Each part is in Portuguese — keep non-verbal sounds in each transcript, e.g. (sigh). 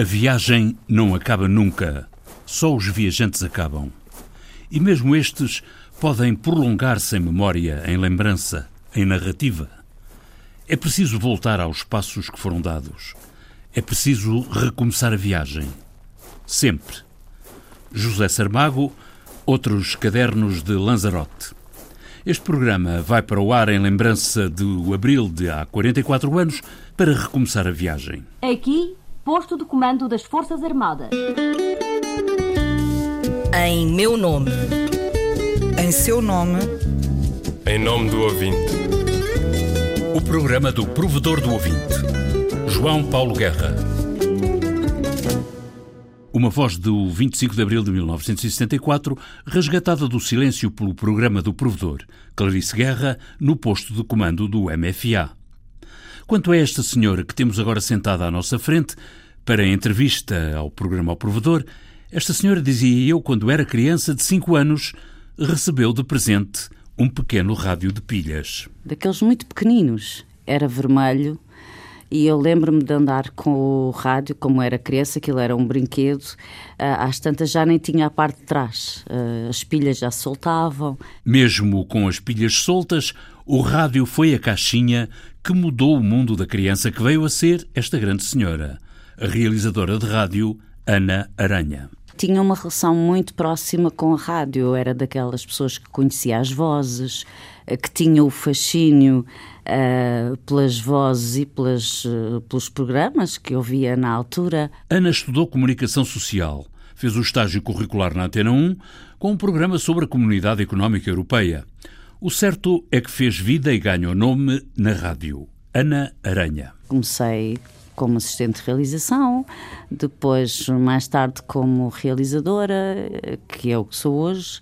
A viagem não acaba nunca, só os viajantes acabam. E mesmo estes podem prolongar-se em memória, em lembrança, em narrativa. É preciso voltar aos passos que foram dados. É preciso recomeçar a viagem. Sempre. José Sarmago, outros cadernos de Lanzarote. Este programa vai para o ar em lembrança do abril de há 44 anos para recomeçar a viagem. Aqui Posto de Comando das Forças Armadas. Em meu nome. Em seu nome. Em nome do ouvinte. O programa do provedor do ouvinte. João Paulo Guerra. Uma voz do 25 de abril de 1974, resgatada do silêncio pelo programa do provedor, Clarice Guerra, no posto de comando do MFA. Quanto a esta senhora que temos agora sentada à nossa frente, para a entrevista ao programa ao provedor, esta senhora dizia eu, quando era criança de 5 anos, recebeu de presente um pequeno rádio de pilhas. Daqueles muito pequeninos. Era vermelho e eu lembro-me de andar com o rádio, como era criança, aquilo era um brinquedo. Ah, às tantas já nem tinha a parte de trás. Ah, as pilhas já soltavam. Mesmo com as pilhas soltas, o rádio foi a caixinha que mudou o mundo da criança que veio a ser esta grande senhora, a realizadora de rádio Ana Aranha. Tinha uma relação muito próxima com a rádio. Era daquelas pessoas que conhecia as vozes, eh, que tinha o fascínio uh, pelas vozes e pelas, uh, pelos programas que eu via na altura. Ana estudou comunicação social. Fez o estágio curricular na Antena 1 com um programa sobre a Comunidade Económica Europeia. O certo é que fez vida e ganhou nome na rádio. Ana Aranha. Comecei como assistente de realização, depois, mais tarde, como realizadora, que é o que sou hoje,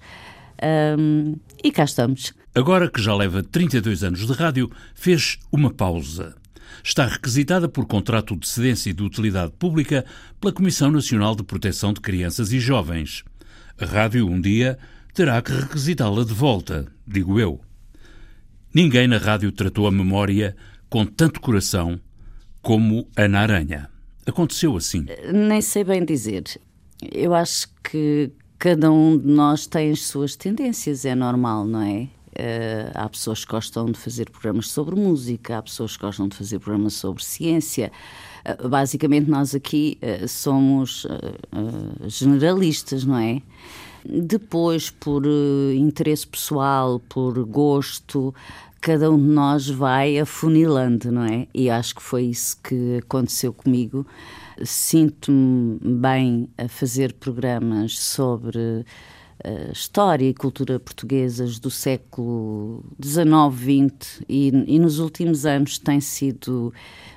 um, e cá estamos. Agora que já leva 32 anos de rádio, fez uma pausa. Está requisitada por contrato de cedência e de utilidade pública pela Comissão Nacional de Proteção de Crianças e Jovens. A rádio, um dia, terá que requisitá-la de volta, digo eu. Ninguém na rádio tratou a memória com tanto coração como Ana Aranha. Aconteceu assim? Nem sei bem dizer. Eu acho que cada um de nós tem as suas tendências, é normal, não é? Uh, há pessoas que gostam de fazer programas sobre música, há pessoas que gostam de fazer programas sobre ciência. Uh, basicamente, nós aqui uh, somos generalistas, não é? Depois, por uh, interesse pessoal, por gosto, cada um de nós vai afunilando, não é? E acho que foi isso que aconteceu comigo. Sinto-me bem a fazer programas sobre uh, história e cultura portuguesas do século XIX, XX e, e nos últimos anos tem sido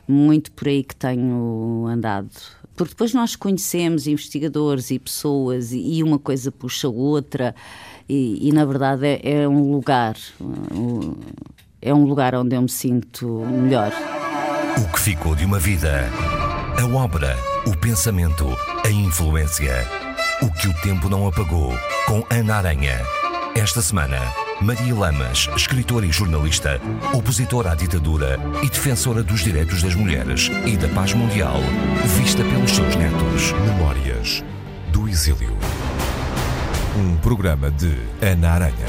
muito por aí que tenho andado porque depois nós conhecemos investigadores e pessoas e uma coisa puxa outra e, e na verdade é, é, um lugar é um lugar onde eu me sinto melhor. O que ficou de uma vida, a obra, o pensamento, a influência, o que o tempo não apagou, com Ana Aranha. Esta semana Maria Lamas, escritora e jornalista, opositora à ditadura e defensora dos direitos das mulheres e da paz mundial, vista pelos seus netos. Memórias do Exílio. Um programa de Ana Aranha.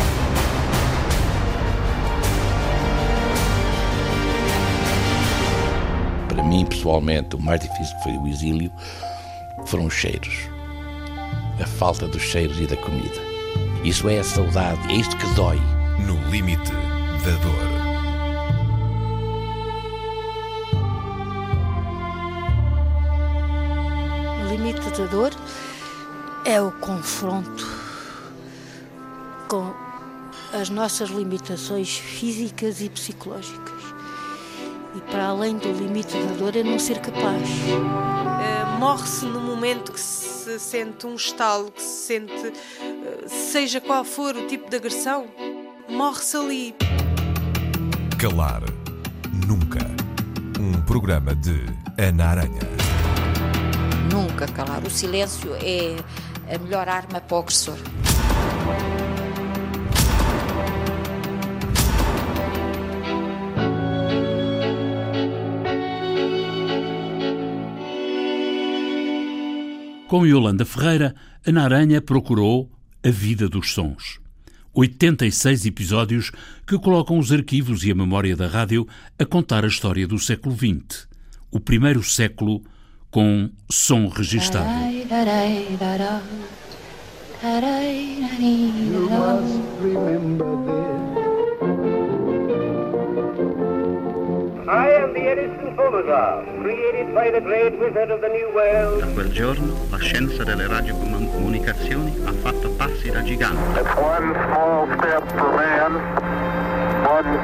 Para mim, pessoalmente, o mais difícil foi o exílio foram os cheiros. A falta dos cheiros e da comida. Isso é a saudade, é isto que dói. No limite da dor. O limite da dor é o confronto com as nossas limitações físicas e psicológicas. E para além do limite da dor é não ser capaz. Uh, Morre-se no momento que se sente um estalo, que se sente, seja qual for o tipo de agressão, morre-se ali. Calar Nunca. Um programa de Ana Aranha. Nunca calar. O silêncio é a melhor arma para o agressor. Com Yolanda Ferreira, Ana Aranha procurou a vida dos sons. 86 episódios que colocam os arquivos e a memória da rádio a contar a história do século XX. O primeiro século com som registado. You must remember this. I am the Edison phonograph, created by the great wizard of the New World. Da quel giorno la scienza delle radiocomunicazioni ha fatto passi da gigante. One small step for man, one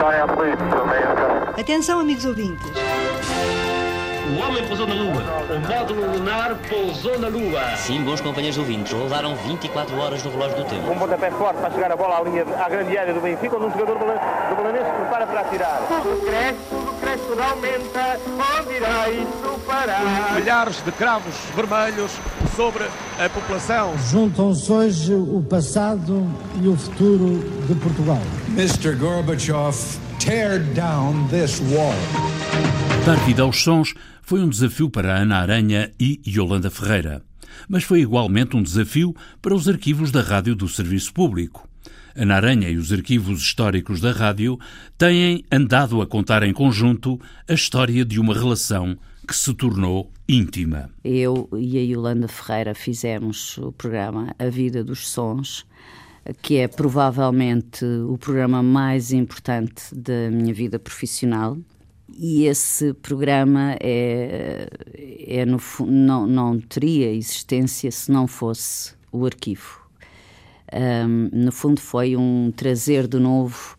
giant leap for mankind. Atenção, amigos ouvintes. O homem pousou na Lua. O módulo lunar pousou na Lua. Sim, bons companheiros ouvintes. Rodaram 24 horas no relógio do tempo. Um pontapé forte para chegar a bola à, linha, à grande área do Benfica, onde um jogador do Belenense se prepara para atirar. Tudo cresce, tudo cresce, tudo aumenta. Onde irá isto parar? Milhares de cravos vermelhos sobre a população. Juntam-se hoje o passado e o futuro de Portugal. Mr. Gorbachev, tear down this wall. Dar vida aos sons foi um desafio para Ana Aranha e Yolanda Ferreira, mas foi igualmente um desafio para os arquivos da rádio do Serviço Público. Ana Aranha e os arquivos históricos da rádio têm andado a contar em conjunto a história de uma relação que se tornou íntima. Eu e a Yolanda Ferreira fizemos o programa A Vida dos Sons, que é provavelmente o programa mais importante da minha vida profissional e esse programa é, é no, não, não teria existência se não fosse o arquivo. Um, no fundo, foi um trazer de novo,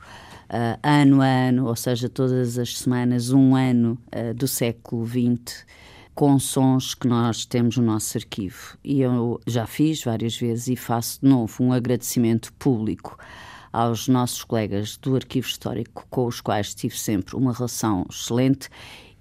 uh, ano a ano, ou seja, todas as semanas, um ano uh, do século XX, com sons que nós temos no nosso arquivo. E eu já fiz várias vezes e faço de novo um agradecimento público aos nossos colegas do Arquivo Histórico, com os quais tive sempre uma relação excelente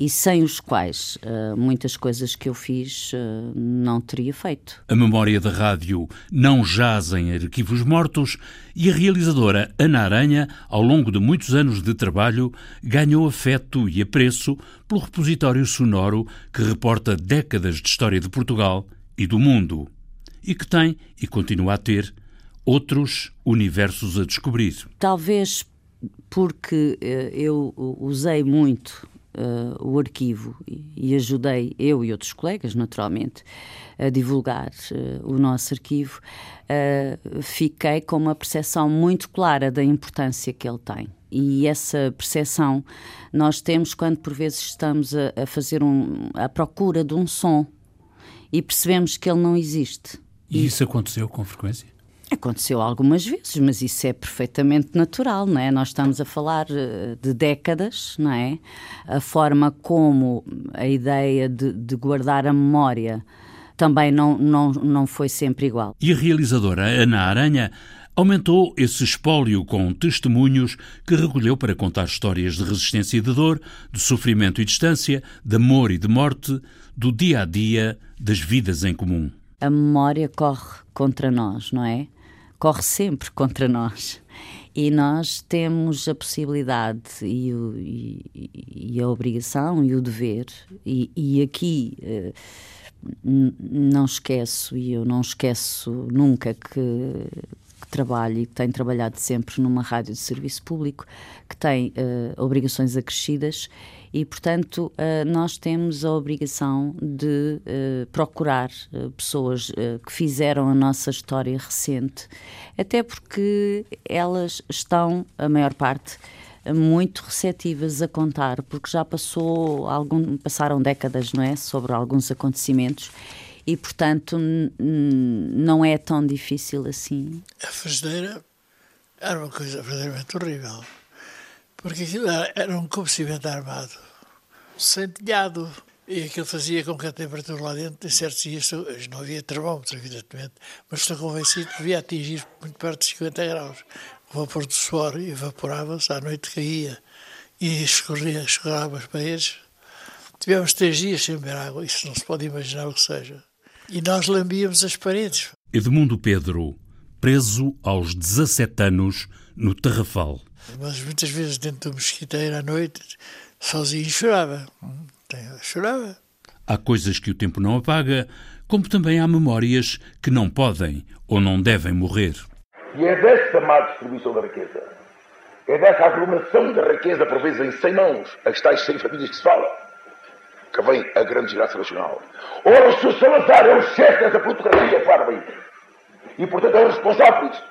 e sem os quais uh, muitas coisas que eu fiz uh, não teria feito. A memória da rádio não jaz em arquivos mortos e a realizadora Ana Aranha, ao longo de muitos anos de trabalho, ganhou afeto e apreço pelo repositório sonoro que reporta décadas de história de Portugal e do mundo e que tem e continua a ter outros universos a descobrir. Talvez porque uh, eu usei muito uh, o arquivo e, e, ajudei, eu e outros colegas, naturalmente, a divulgar uh, o nosso arquivo, fiquei com uma percepção muito clara da importância que ele tem. E essa percepção nós temos quando, por vezes, estamos a, a fazer um, a procura de um som e percebemos que ele não existe. E isso aconteceu com frequência? Aconteceu algumas vezes, mas isso é perfeitamente natural, não é? Nós estamos a falar eh, de décadas, não é? A forma como a ideia de, de guardar a memória também não, não, não foi sempre igual. E a realizadora Ana Aranha aumentou esse espólio com testemunhos que recolheu para contar histórias de resistência e de dor, de sofrimento e distância, de amor e de morte, do dia a dia, das vidas em comum. A memória corre contra nós, não é? Corre sempre contra nós. E nós temos a possibilidade e, o, e, e a obrigação e o dever, e, e aqui eh, não esqueço, e eu não esqueço nunca que, que trabalho e que tenho trabalhado sempre numa rádio de serviço público, que tem uh, obrigações acrescidas e, portanto, uh, nós temos a obrigação de uh, procurar pessoas que fizeram a nossa história recente, até porque elas estão, a maior parte, muito receptivas a contar, porque já passou algum, passaram décadas, não é, sobre alguns acontecimentos e, portanto, não é tão difícil assim. A frigideira era uma coisa verdadeiramente horrível porque aquilo era um compartimento armado, sem telhado. E aquilo fazia com que a temperatura lá dentro, em certos dias, não havia termómetro, evidentemente, mas estou convencido que devia atingir muito perto de 50 graus. O vapor do suor evaporava-se, à noite caía e escorria, escorrava as paredes. Tivemos três dias sem beber água, isso não se pode imaginar o que seja. E nós lambíamos as paredes. Edmundo Pedro, preso aos 17 anos no Tarrafal. Mas muitas vezes dentro do mosquiteiro à noite, sozinho chorava. Chorava. Há coisas que o tempo não apaga, como também há memórias que não podem ou não devem morrer. E é desta má distribuição da riqueza, é dessa aglomeração da riqueza, por vezes em 100 mãos, as tais 100 famílias que se fala, que vem a grande desgraça nacional. Ora, o Sr. Salazar é o chefe dessa plutocracia, claro, e portanto é o responsável por isso.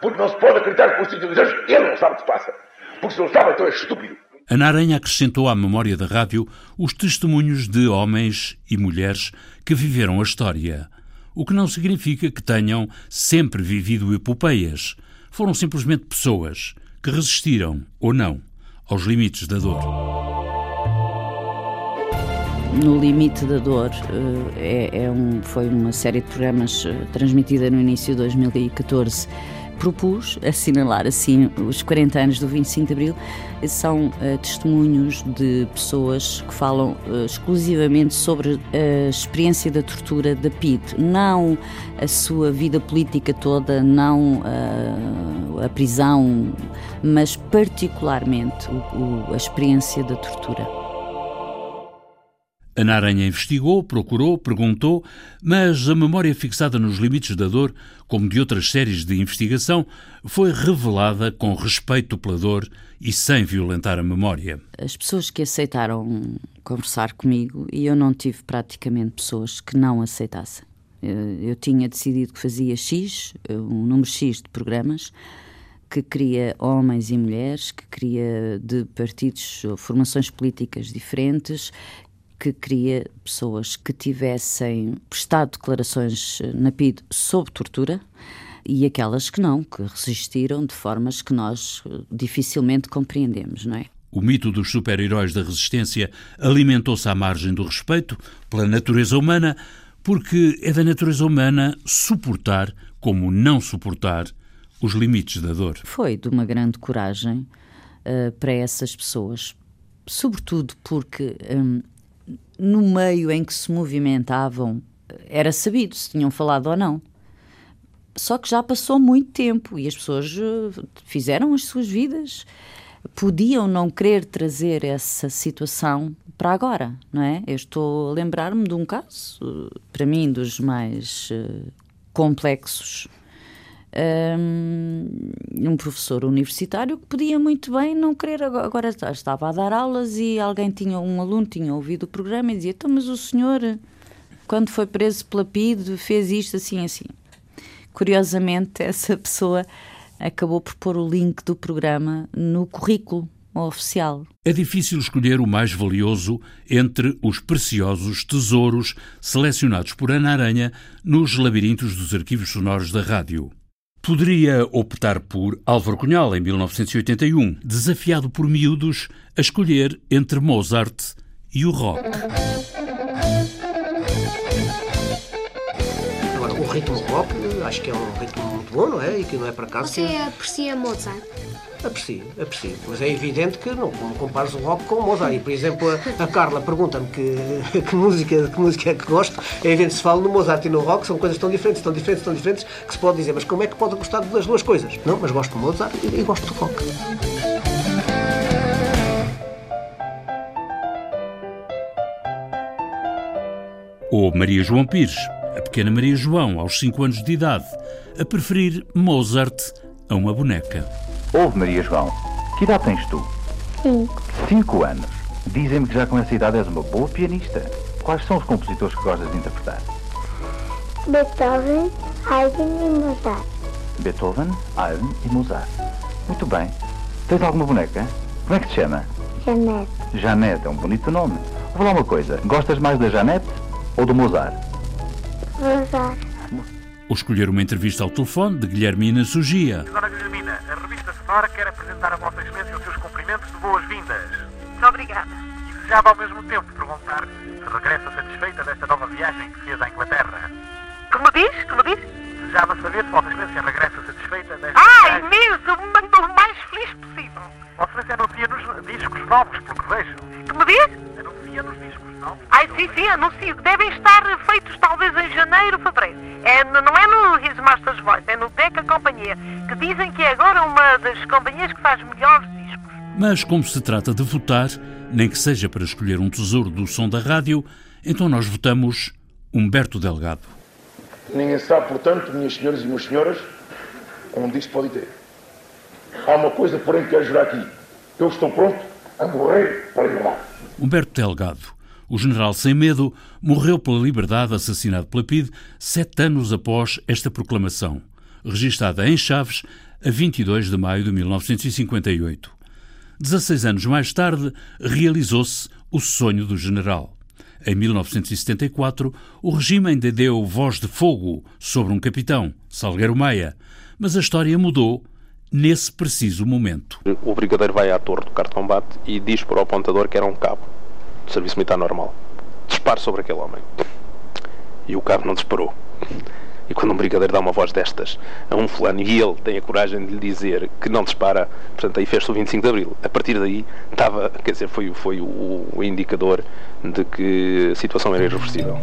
Porque não se pode acreditar que os instituições, ele não sabe o que passa. Porque se não sabe, então é estúpido. Ana Aranha acrescentou à memória da rádio os testemunhos de homens e mulheres que viveram a história, o que não significa que tenham sempre vivido epopeias. Foram simplesmente pessoas que resistiram, ou não, aos limites da dor. No Limite da Dor eh, é, é um, foi uma série de programas eh, transmitida no início de 2014 propus assinalar assim os 40 anos do 25 de Abril. São uh, testemunhos de pessoas que falam uh, exclusivamente sobre a experiência da tortura da PID, não a sua vida política toda, não uh, a prisão, mas particularmente o, o, a experiência da tortura. Ana Aranha investigou, procurou, perguntou, mas a memória fixada nos limites da dor, como de outras séries de investigação, foi revelada com respeito pela dor e sem violentar a memória. As pessoas que aceitaram conversar comigo, e eu não tive praticamente pessoas que não aceitassem. Eu tinha decidido que fazia X, um número X de programas, que queria homens e mulheres, que queria de partidos formações políticas diferentes, que queria pessoas que tivessem prestado declarações eh, na PID sobre tortura e aquelas que não, que resistiram de formas que nós eh, dificilmente compreendemos, não é? O mito dos super-heróis da resistência alimentou-se à margem do respeito pela natureza humana, porque é da natureza humana suportar, como não suportar, os limites da dor. Foi de uma grande coragem uh, para essas pessoas, sobretudo porque um, no meio em que se movimentavam, era sabido se tinham falado ou não. Só que já passou muito tempo e as pessoas eh, fizeram as suas vidas. Podiam não querer trazer essa situação para agora, não é? Eu estou a lembrar-me de um caso, eh, para mim, dos mais uh, complexos um, professor universitário que podia muito bem não querer agora estava a dar aulas e alguém tinha um aluno tinha ouvido o programa e dizia então mas o senhor quando foi preso pela PID fez isto assim assim curiosamente (laughs) essa pessoa acabou por pôr o link do programa no currículo oficial. É difícil escolher o mais valioso entre os preciosos tesouros selecionados por Ana Aranha nos labirintos dos arquivos sonoros da rádio. Poderia optar por Álvaro Cunhal, em 1981, desafiado por miúdos a escolher entre Mozart e o rock. Acho que é um ritmo muito bom, não é? E que não é para cá. Você aprecia Mozart? Aprecio, aprecio. Mas é evidente que não compares o rock com o Mozart. E, por exemplo, a, a Carla pergunta-me que, (laughs) que, música, que música é que gosto. É evidente que se fala no Mozart e no rock, são coisas tão diferentes, tão diferentes, tão diferentes, que se pode dizer, mas como é que pode gostar das duas coisas? Não, mas gosto do Mozart e, e gosto do rock. Ou Maria João Pires, a pequena Maria João, aos 5 anos de idade, a preferir Mozart a uma boneca. Ouve, Maria João, que idade tens tu? Cinco. Cinco anos. Dizem-me que já com essa idade és uma boa pianista. Quais são os compositores que gostas de interpretar? Beethoven, Haydn e Mozart. Beethoven, Haydn e Mozart. Muito bem. Tens alguma boneca? Como é que te chama? Janete. Janete, é um bonito nome. Vou lá uma coisa. Gostas mais da Janete ou do Mozart? Ou escolher uma entrevista ao telefone de Guilhermina Sugia. Dona Guilhermina, a revista Sonora quer apresentar a Vossa Excelência os seus cumprimentos de boas-vindas. Muito obrigada. E desejava ao mesmo tempo perguntar se regressa satisfeita desta nova viagem que fez à Inglaterra. Como diz? Como diz? Desejava saber se Vossa Excelência regressa satisfeita desta ah, viagem. Ah, imenso! Mando o mais feliz possível. Vossa Excelência anuncia-nos discos novos, pelo que vejo. Como diz? Ai, sim, sim, anuncio. Devem estar feitos talvez em janeiro, fevereiro. É, não é no His Master's Voice, é no Decca Companhia, que dizem que é agora uma das companhias que faz melhores discos. Mas, como se trata de votar, nem que seja para escolher um tesouro do som da rádio, então nós votamos Humberto Delgado. Ninguém sabe, portanto, minhas senhoras e meus senhores, onde isto pode ter. Há uma coisa, porém, que quero jurar aqui. Eu estou pronto a morrer para a liberdade. Humberto Delgado, o general sem medo, morreu pela liberdade assassinado pela PIDE sete anos após esta proclamação, registada em Chaves a 22 de maio de 1958. 16 anos mais tarde, realizou-se o sonho do general. Em 1974, o regime ainda deu voz de fogo sobre um capitão, Salgueiro Maia, mas a história mudou nesse preciso momento. O brigadeiro vai à torre do carro de combate e diz para o apontador que era um cabo de serviço militar normal. Dispare sobre aquele homem. E o cabo não disparou. E quando um brigadeiro dá uma voz destas a um fulano e ele tem a coragem de lhe dizer que não dispara, portanto aí fez-se o 25 de Abril. A partir daí estava, quer dizer, foi, foi o, o indicador de que a situação era irreversível.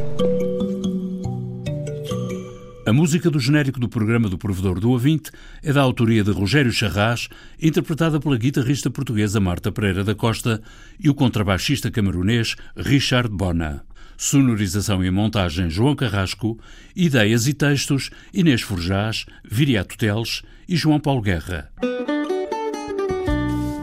A música do genérico do programa do Provedor do Ouvinte é da autoria de Rogério Charras, interpretada pela guitarrista portuguesa Marta Pereira da Costa e o contrabaixista camerunês Richard Bona. Sonorização e montagem João Carrasco, ideias e textos Inês Forjás, Viriato Teles e João Paulo Guerra.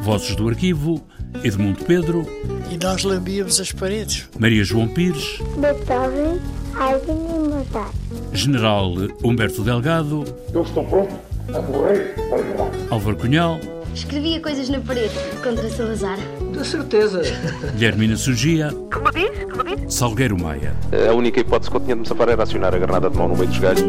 Vozes do arquivo Edmundo Pedro E nós lambíamos as paredes. Maria João Pires, Beethoven, Haydn e Mozart. General Humberto Delgado, Eu estou pronto a morrer para. Álvaro Cunhal, Escrevia coisas na parede contra Salazar. De certeza. Guilhermina Sugia, Como diz? Como diz? Salgueiro Maia. A única hipótese que eu tinha de me safar era acionar a granada de mão no meio dos galhos.